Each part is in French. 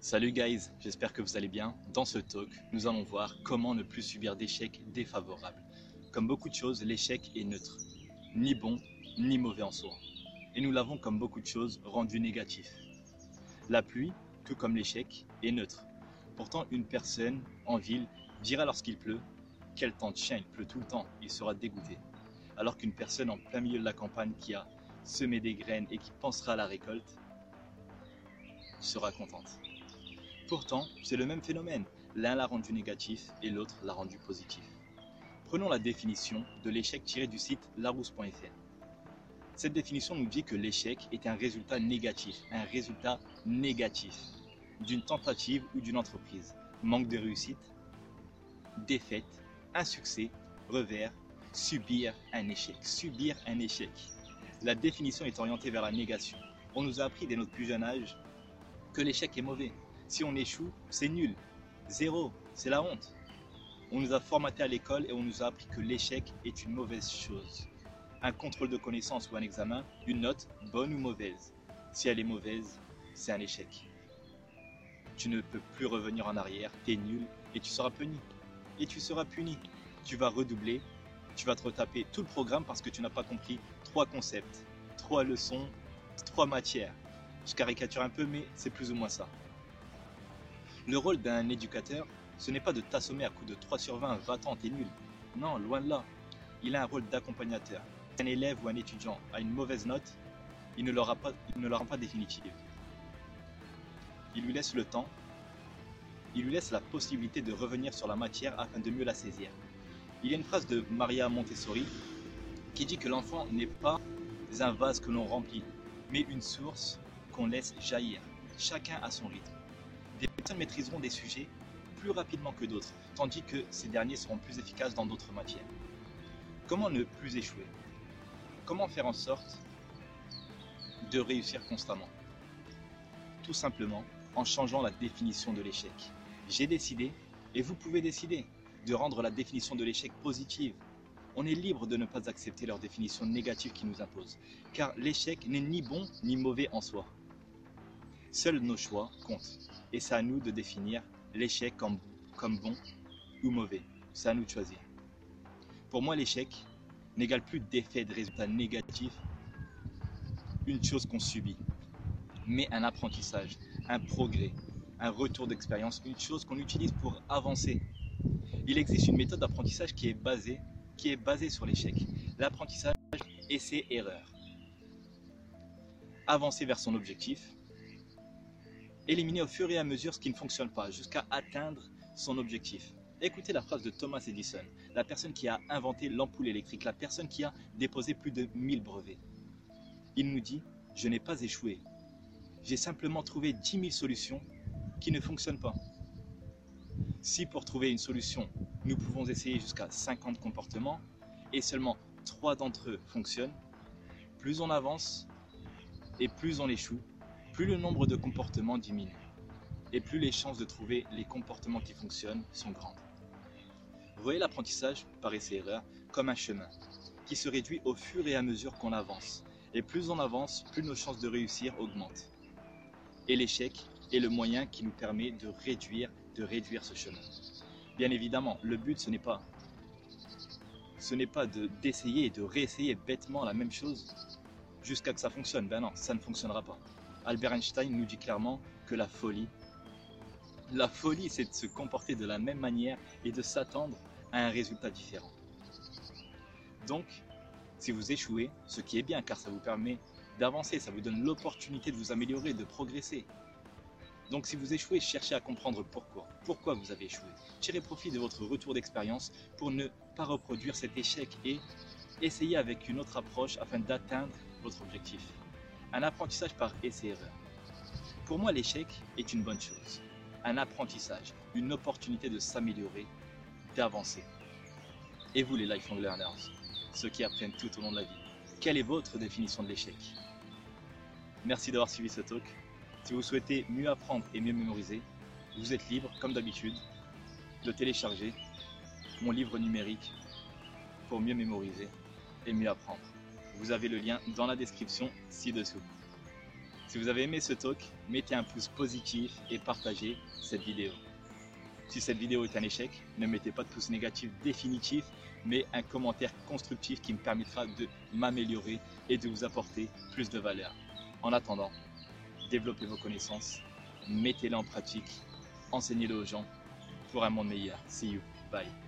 Salut guys, j'espère que vous allez bien. Dans ce talk, nous allons voir comment ne plus subir d'échecs défavorables. Comme beaucoup de choses, l'échec est neutre, ni bon ni mauvais en soi. Et nous l'avons comme beaucoup de choses rendu négatif. La pluie, tout comme l'échec, est neutre. Pourtant, une personne en ville dira lorsqu'il pleut, quel temps de chien, il pleut tout le temps, il sera dégoûté. Alors qu'une personne en plein milieu de la campagne qui a semé des graines et qui pensera à la récolte sera contente. Pourtant, c'est le même phénomène. L'un l'a rendu négatif et l'autre l'a rendu positif. Prenons la définition de l'échec tirée du site larousse.fr. Cette définition nous dit que l'échec est un résultat négatif, un résultat négatif d'une tentative ou d'une entreprise. Manque de réussite, défaite, insuccès, revers, subir un échec, subir un échec. La définition est orientée vers la négation. On nous a appris dès notre plus jeune âge que l'échec est mauvais, si on échoue, c'est nul. Zéro, c'est la honte. On nous a formaté à l'école et on nous a appris que l'échec est une mauvaise chose. Un contrôle de connaissance ou un examen, une note, bonne ou mauvaise. Si elle est mauvaise, c'est un échec. Tu ne peux plus revenir en arrière, tu es nul et tu seras puni. Et tu seras puni. Tu vas redoubler, tu vas te retaper tout le programme parce que tu n'as pas compris trois concepts, trois leçons, trois matières. Je caricature un peu, mais c'est plus ou moins ça. Le rôle d'un éducateur, ce n'est pas de t'assommer à coups de 3 sur 20, va-t'en, t'es nul. Non, loin de là. Il a un rôle d'accompagnateur. Un élève ou un étudiant a une mauvaise note, il ne l'aura pas, pas définitive. Il lui laisse le temps, il lui laisse la possibilité de revenir sur la matière afin de mieux la saisir. Il y a une phrase de Maria Montessori qui dit que l'enfant n'est pas un vase que l'on remplit, mais une source qu'on laisse jaillir. Chacun a son rythme des personnes maîtriseront des sujets plus rapidement que d'autres, tandis que ces derniers seront plus efficaces dans d'autres matières. Comment ne plus échouer? Comment faire en sorte de réussir constamment? Tout simplement en changeant la définition de l'échec. J'ai décidé, et vous pouvez décider, de rendre la définition de l'échec positive. On est libre de ne pas accepter leur définition négative qui nous impose, car l'échec n'est ni bon ni mauvais en soi. Seuls nos choix comptent. Et c'est à nous de définir l'échec comme, comme bon ou mauvais. C'est à nous de choisir. Pour moi, l'échec n'égale plus d'effet de résultats négatifs, une chose qu'on subit, mais un apprentissage, un progrès, un retour d'expérience, une chose qu'on utilise pour avancer. Il existe une méthode d'apprentissage qui est basée, qui est basée sur l'échec. L'apprentissage essai-erreur. Avancer vers son objectif, éliminer au fur et à mesure ce qui ne fonctionne pas jusqu'à atteindre son objectif. Écoutez la phrase de Thomas Edison, la personne qui a inventé l'ampoule électrique, la personne qui a déposé plus de 1000 brevets. Il nous dit, je n'ai pas échoué. J'ai simplement trouvé 10 000 solutions qui ne fonctionnent pas. Si pour trouver une solution, nous pouvons essayer jusqu'à 50 comportements et seulement 3 d'entre eux fonctionnent, plus on avance et plus on échoue, plus le nombre de comportements diminue et plus les chances de trouver les comportements qui fonctionnent sont grandes. Voyez l'apprentissage par essai-erreur comme un chemin qui se réduit au fur et à mesure qu'on avance. Et plus on avance, plus nos chances de réussir augmentent. Et l'échec est le moyen qui nous permet de réduire, de réduire ce chemin. Bien évidemment, le but ce n'est pas ce d'essayer et de réessayer bêtement la même chose jusqu'à que ça fonctionne. Ben non, ça ne fonctionnera pas. Albert Einstein nous dit clairement que la folie, la folie, c'est de se comporter de la même manière et de s'attendre à un résultat différent. Donc, si vous échouez, ce qui est bien car ça vous permet d'avancer, ça vous donne l'opportunité de vous améliorer, de progresser. Donc si vous échouez, cherchez à comprendre pourquoi. Pourquoi vous avez échoué? Tirez profit de votre retour d'expérience pour ne pas reproduire cet échec et essayez avec une autre approche afin d'atteindre votre objectif. Un apprentissage par essai-erreur. Pour moi, l'échec est une bonne chose. Un apprentissage, une opportunité de s'améliorer, d'avancer. Et vous, les lifelong learners, ceux qui apprennent tout au long de la vie, quelle est votre définition de l'échec? Merci d'avoir suivi ce talk. Si vous souhaitez mieux apprendre et mieux mémoriser, vous êtes libre, comme d'habitude, de télécharger mon livre numérique pour mieux mémoriser et mieux apprendre. Vous avez le lien dans la description ci-dessous. Si vous avez aimé ce talk, mettez un pouce positif et partagez cette vidéo. Si cette vidéo est un échec, ne mettez pas de pouce négatif définitif, mais un commentaire constructif qui me permettra de m'améliorer et de vous apporter plus de valeur. En attendant, développez vos connaissances, mettez-les en pratique, enseignez-les aux gens pour un monde meilleur. See you. Bye.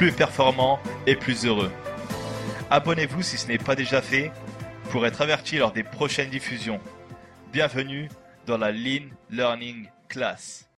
plus performant et plus heureux. Abonnez-vous si ce n'est pas déjà fait pour être averti lors des prochaines diffusions. Bienvenue dans la Lean Learning Class.